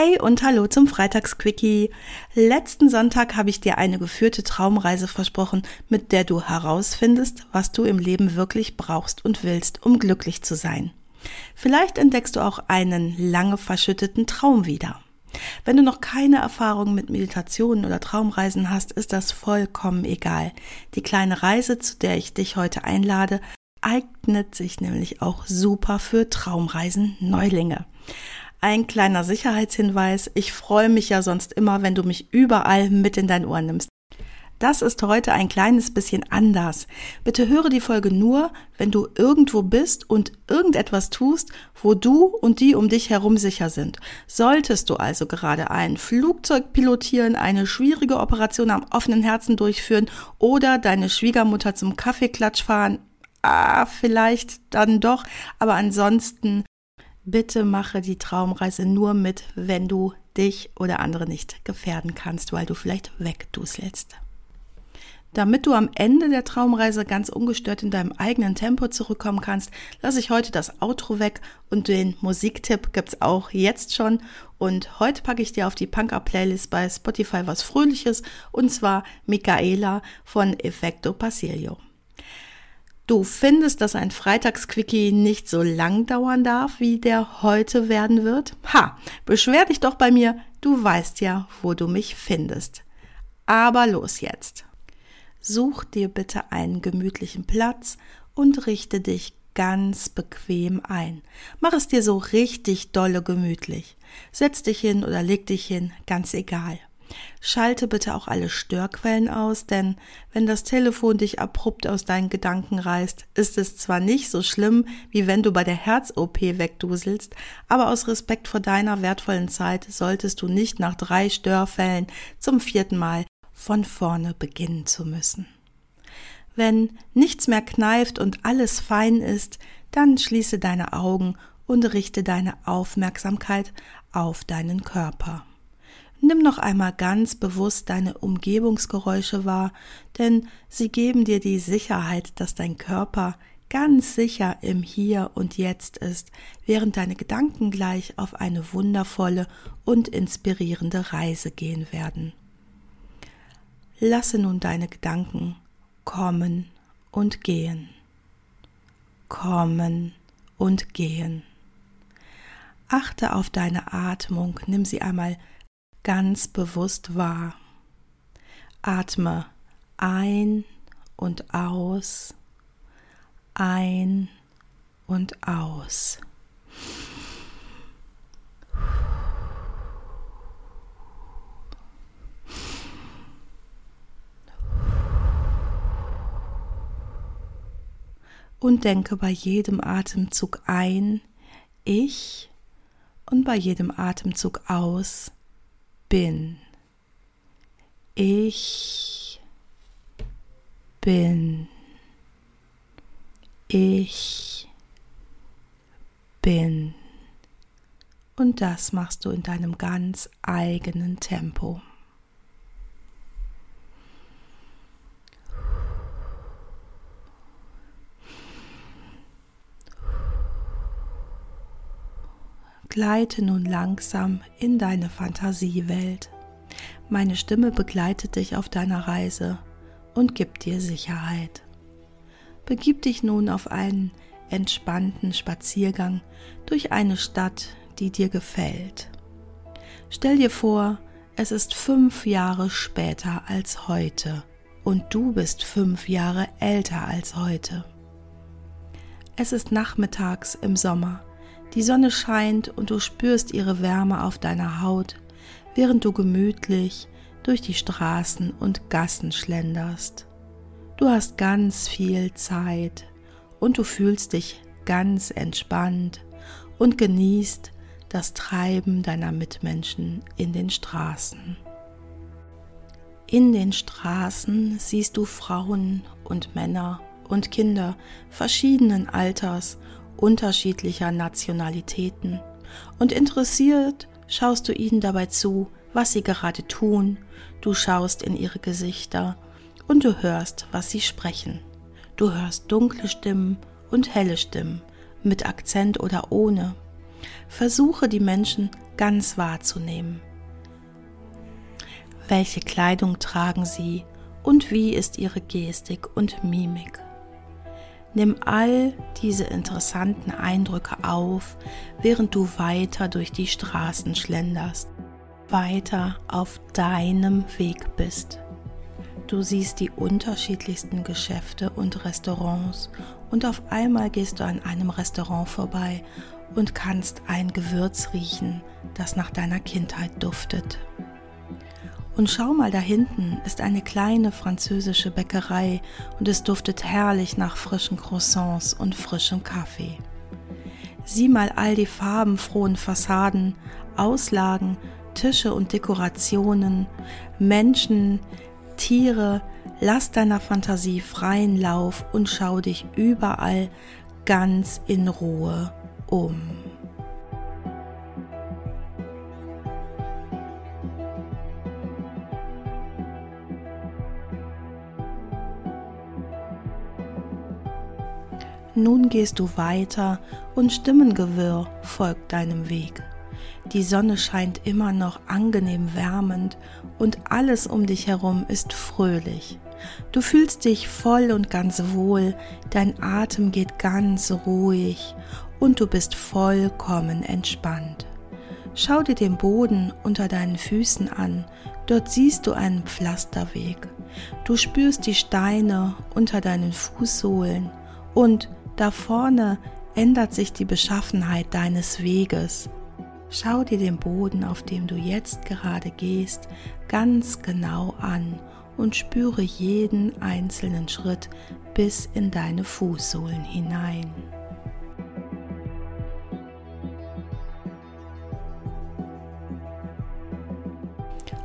Hey und hallo zum Freitagsquickie. Letzten Sonntag habe ich dir eine geführte Traumreise versprochen, mit der du herausfindest, was du im Leben wirklich brauchst und willst, um glücklich zu sein. Vielleicht entdeckst du auch einen lange verschütteten Traum wieder. Wenn du noch keine Erfahrung mit Meditationen oder Traumreisen hast, ist das vollkommen egal. Die kleine Reise, zu der ich dich heute einlade, eignet sich nämlich auch super für Traumreisen Neulinge. Ein kleiner Sicherheitshinweis, ich freue mich ja sonst immer, wenn du mich überall mit in dein Ohr nimmst. Das ist heute ein kleines bisschen anders. Bitte höre die Folge nur, wenn du irgendwo bist und irgendetwas tust, wo du und die um dich herum sicher sind. Solltest du also gerade ein Flugzeug pilotieren, eine schwierige Operation am offenen Herzen durchführen oder deine Schwiegermutter zum Kaffeeklatsch fahren, ah, vielleicht dann doch, aber ansonsten bitte mache die Traumreise nur mit, wenn du dich oder andere nicht gefährden kannst, weil du vielleicht wegduselst. Damit du am Ende der Traumreise ganz ungestört in deinem eigenen Tempo zurückkommen kannst, lasse ich heute das Outro weg und den Musiktipp gibt's auch jetzt schon. Und heute packe ich dir auf die Punker-Playlist bei Spotify was Fröhliches und zwar Michaela von Effecto Pasilio. Du findest, dass ein Freitagsquickie nicht so lang dauern darf, wie der heute werden wird? Ha, beschwer dich doch bei mir, du weißt ja, wo du mich findest. Aber los jetzt. Such dir bitte einen gemütlichen Platz und richte dich ganz bequem ein. Mach es dir so richtig dolle gemütlich. Setz dich hin oder leg dich hin, ganz egal. Schalte bitte auch alle Störquellen aus, denn wenn das Telefon dich abrupt aus deinen Gedanken reißt, ist es zwar nicht so schlimm, wie wenn du bei der Herz-OP wegduselst, aber aus Respekt vor deiner wertvollen Zeit solltest du nicht nach drei Störfällen zum vierten Mal von vorne beginnen zu müssen. Wenn nichts mehr kneift und alles fein ist, dann schließe deine Augen und richte deine Aufmerksamkeit auf deinen Körper. Nimm noch einmal ganz bewusst deine Umgebungsgeräusche wahr, denn sie geben dir die Sicherheit, dass dein Körper ganz sicher im Hier und Jetzt ist, während deine Gedanken gleich auf eine wundervolle und inspirierende Reise gehen werden. Lasse nun deine Gedanken kommen und gehen, kommen und gehen. Achte auf deine Atmung, nimm sie einmal ganz bewusst wahr. Atme ein und aus, ein und aus. Und denke bei jedem Atemzug ein, ich, und bei jedem Atemzug aus, bin. Ich bin. Ich bin. Und das machst du in deinem ganz eigenen Tempo. Gleite nun langsam in deine Fantasiewelt. Meine Stimme begleitet dich auf deiner Reise und gibt dir Sicherheit. Begib dich nun auf einen entspannten Spaziergang durch eine Stadt, die dir gefällt. Stell dir vor, es ist fünf Jahre später als heute und du bist fünf Jahre älter als heute. Es ist nachmittags im Sommer die Sonne scheint und du spürst ihre Wärme auf deiner Haut, während du gemütlich durch die Straßen und Gassen schlenderst. Du hast ganz viel Zeit und du fühlst dich ganz entspannt und genießt das Treiben deiner Mitmenschen in den Straßen. In den Straßen siehst du Frauen und Männer und Kinder verschiedenen Alters, unterschiedlicher Nationalitäten und interessiert schaust du ihnen dabei zu, was sie gerade tun, du schaust in ihre Gesichter und du hörst, was sie sprechen. Du hörst dunkle Stimmen und helle Stimmen, mit Akzent oder ohne. Versuche die Menschen ganz wahrzunehmen. Welche Kleidung tragen sie und wie ist ihre Gestik und Mimik? Nimm all diese interessanten Eindrücke auf, während du weiter durch die Straßen schlenderst, weiter auf deinem Weg bist. Du siehst die unterschiedlichsten Geschäfte und Restaurants und auf einmal gehst du an einem Restaurant vorbei und kannst ein Gewürz riechen, das nach deiner Kindheit duftet. Und schau mal, da hinten ist eine kleine französische Bäckerei und es duftet herrlich nach frischen Croissants und frischem Kaffee. Sieh mal all die farbenfrohen Fassaden, Auslagen, Tische und Dekorationen, Menschen, Tiere, lass deiner Fantasie freien Lauf und schau dich überall ganz in Ruhe um. Nun gehst du weiter und Stimmengewirr folgt deinem Weg. Die Sonne scheint immer noch angenehm wärmend und alles um dich herum ist fröhlich. Du fühlst dich voll und ganz wohl, dein Atem geht ganz ruhig und du bist vollkommen entspannt. Schau dir den Boden unter deinen Füßen an, dort siehst du einen Pflasterweg. Du spürst die Steine unter deinen Fußsohlen und da vorne ändert sich die Beschaffenheit deines Weges. Schau dir den Boden, auf dem du jetzt gerade gehst, ganz genau an und spüre jeden einzelnen Schritt bis in deine Fußsohlen hinein.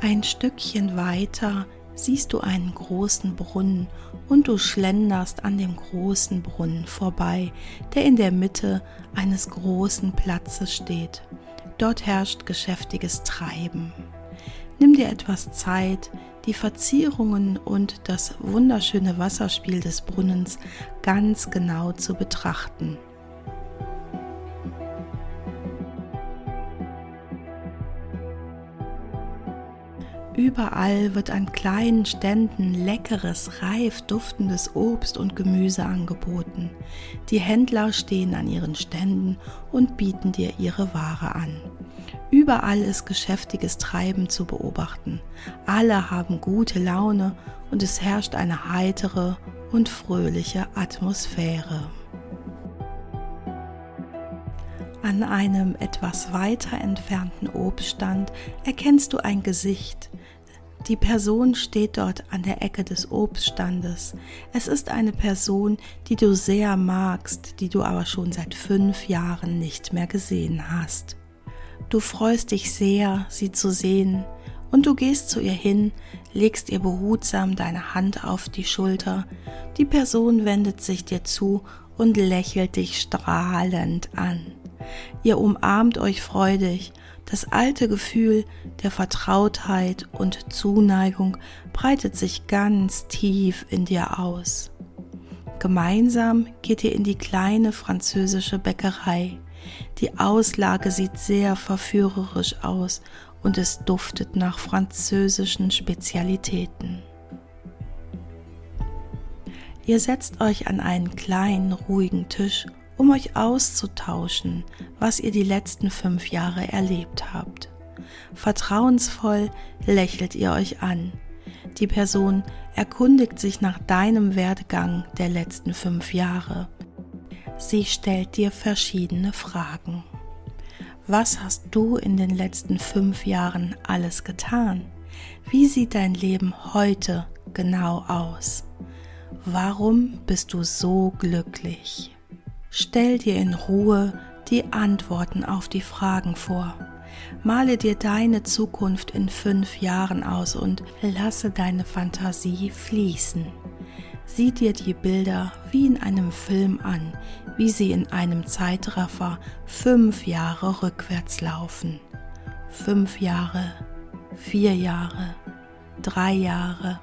Ein Stückchen weiter siehst du einen großen Brunnen und du schlenderst an dem großen Brunnen vorbei, der in der Mitte eines großen Platzes steht. Dort herrscht geschäftiges Treiben. Nimm dir etwas Zeit, die Verzierungen und das wunderschöne Wasserspiel des Brunnens ganz genau zu betrachten. Überall wird an kleinen Ständen leckeres, reif duftendes Obst und Gemüse angeboten. Die Händler stehen an ihren Ständen und bieten dir ihre Ware an. Überall ist geschäftiges Treiben zu beobachten. Alle haben gute Laune und es herrscht eine heitere und fröhliche Atmosphäre. An einem etwas weiter entfernten Obststand erkennst du ein Gesicht, die Person steht dort an der Ecke des Obststandes. Es ist eine Person, die du sehr magst, die du aber schon seit fünf Jahren nicht mehr gesehen hast. Du freust dich sehr, sie zu sehen, und du gehst zu ihr hin, legst ihr behutsam deine Hand auf die Schulter. Die Person wendet sich dir zu und lächelt dich strahlend an. Ihr umarmt euch freudig das alte Gefühl der Vertrautheit und Zuneigung breitet sich ganz tief in dir aus. Gemeinsam geht ihr in die kleine französische Bäckerei. Die Auslage sieht sehr verführerisch aus und es duftet nach französischen Spezialitäten. Ihr setzt euch an einen kleinen, ruhigen Tisch um euch auszutauschen, was ihr die letzten fünf Jahre erlebt habt. Vertrauensvoll lächelt ihr euch an. Die Person erkundigt sich nach deinem Werdegang der letzten fünf Jahre. Sie stellt dir verschiedene Fragen. Was hast du in den letzten fünf Jahren alles getan? Wie sieht dein Leben heute genau aus? Warum bist du so glücklich? Stell dir in Ruhe die Antworten auf die Fragen vor. Male dir deine Zukunft in fünf Jahren aus und lasse deine Fantasie fließen. Sieh dir die Bilder wie in einem Film an, wie sie in einem Zeitraffer fünf Jahre rückwärts laufen. Fünf Jahre, vier Jahre, drei Jahre,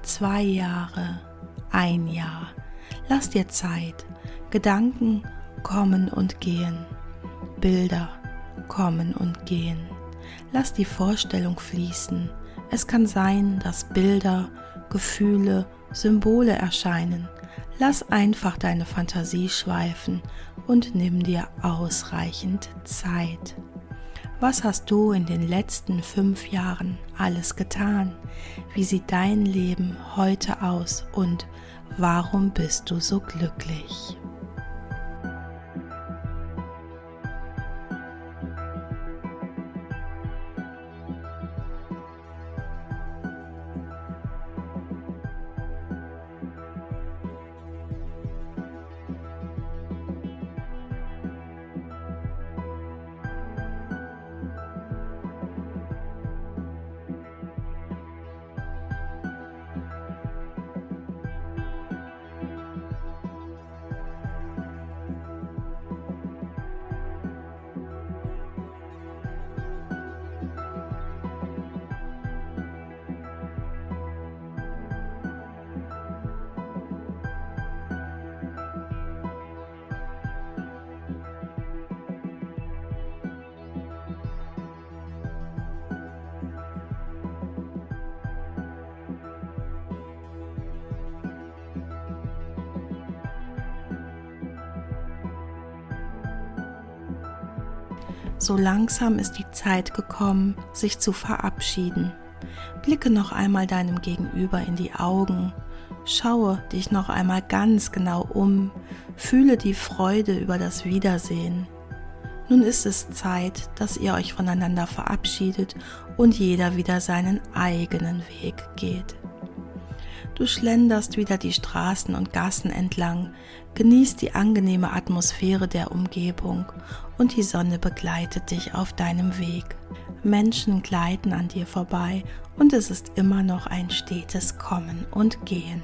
zwei Jahre, ein Jahr. Lass dir Zeit. Gedanken kommen und gehen. Bilder kommen und gehen. Lass die Vorstellung fließen. Es kann sein, dass Bilder, Gefühle, Symbole erscheinen. Lass einfach deine Fantasie schweifen und nimm dir ausreichend Zeit. Was hast du in den letzten fünf Jahren alles getan? Wie sieht dein Leben heute aus und warum bist du so glücklich? So langsam ist die Zeit gekommen, sich zu verabschieden. Blicke noch einmal deinem Gegenüber in die Augen, schaue dich noch einmal ganz genau um, fühle die Freude über das Wiedersehen. Nun ist es Zeit, dass ihr euch voneinander verabschiedet und jeder wieder seinen eigenen Weg geht. Du schlenderst wieder die Straßen und Gassen entlang, genießt die angenehme Atmosphäre der Umgebung und die Sonne begleitet dich auf deinem Weg. Menschen gleiten an dir vorbei und es ist immer noch ein stetes Kommen und Gehen.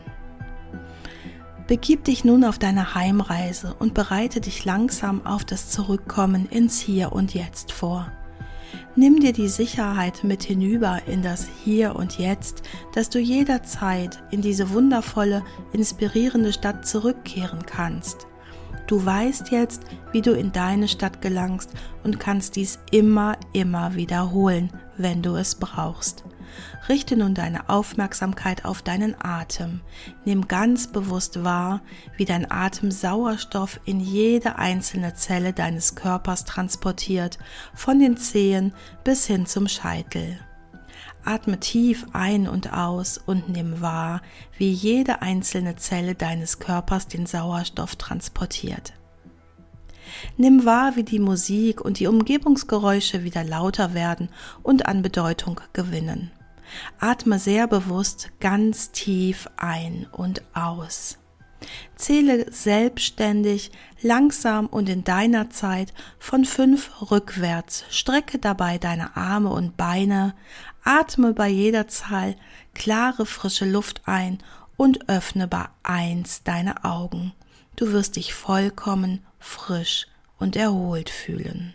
Begib dich nun auf deine Heimreise und bereite dich langsam auf das Zurückkommen ins Hier und Jetzt vor. Nimm dir die Sicherheit mit hinüber in das Hier und Jetzt, dass du jederzeit in diese wundervolle, inspirierende Stadt zurückkehren kannst. Du weißt jetzt, wie du in deine Stadt gelangst und kannst dies immer, immer wiederholen, wenn du es brauchst. Richte nun deine Aufmerksamkeit auf deinen Atem. Nimm ganz bewusst wahr, wie dein Atem Sauerstoff in jede einzelne Zelle deines Körpers transportiert, von den Zehen bis hin zum Scheitel. Atme tief ein und aus und nimm wahr, wie jede einzelne Zelle deines Körpers den Sauerstoff transportiert. Nimm wahr, wie die Musik und die Umgebungsgeräusche wieder lauter werden und an Bedeutung gewinnen. Atme sehr bewusst ganz tief ein und aus. Zähle selbstständig, langsam und in deiner Zeit von fünf rückwärts. Strecke dabei deine Arme und Beine. Atme bei jeder Zahl klare, frische Luft ein und öffne bei eins deine Augen. Du wirst dich vollkommen frisch und erholt fühlen.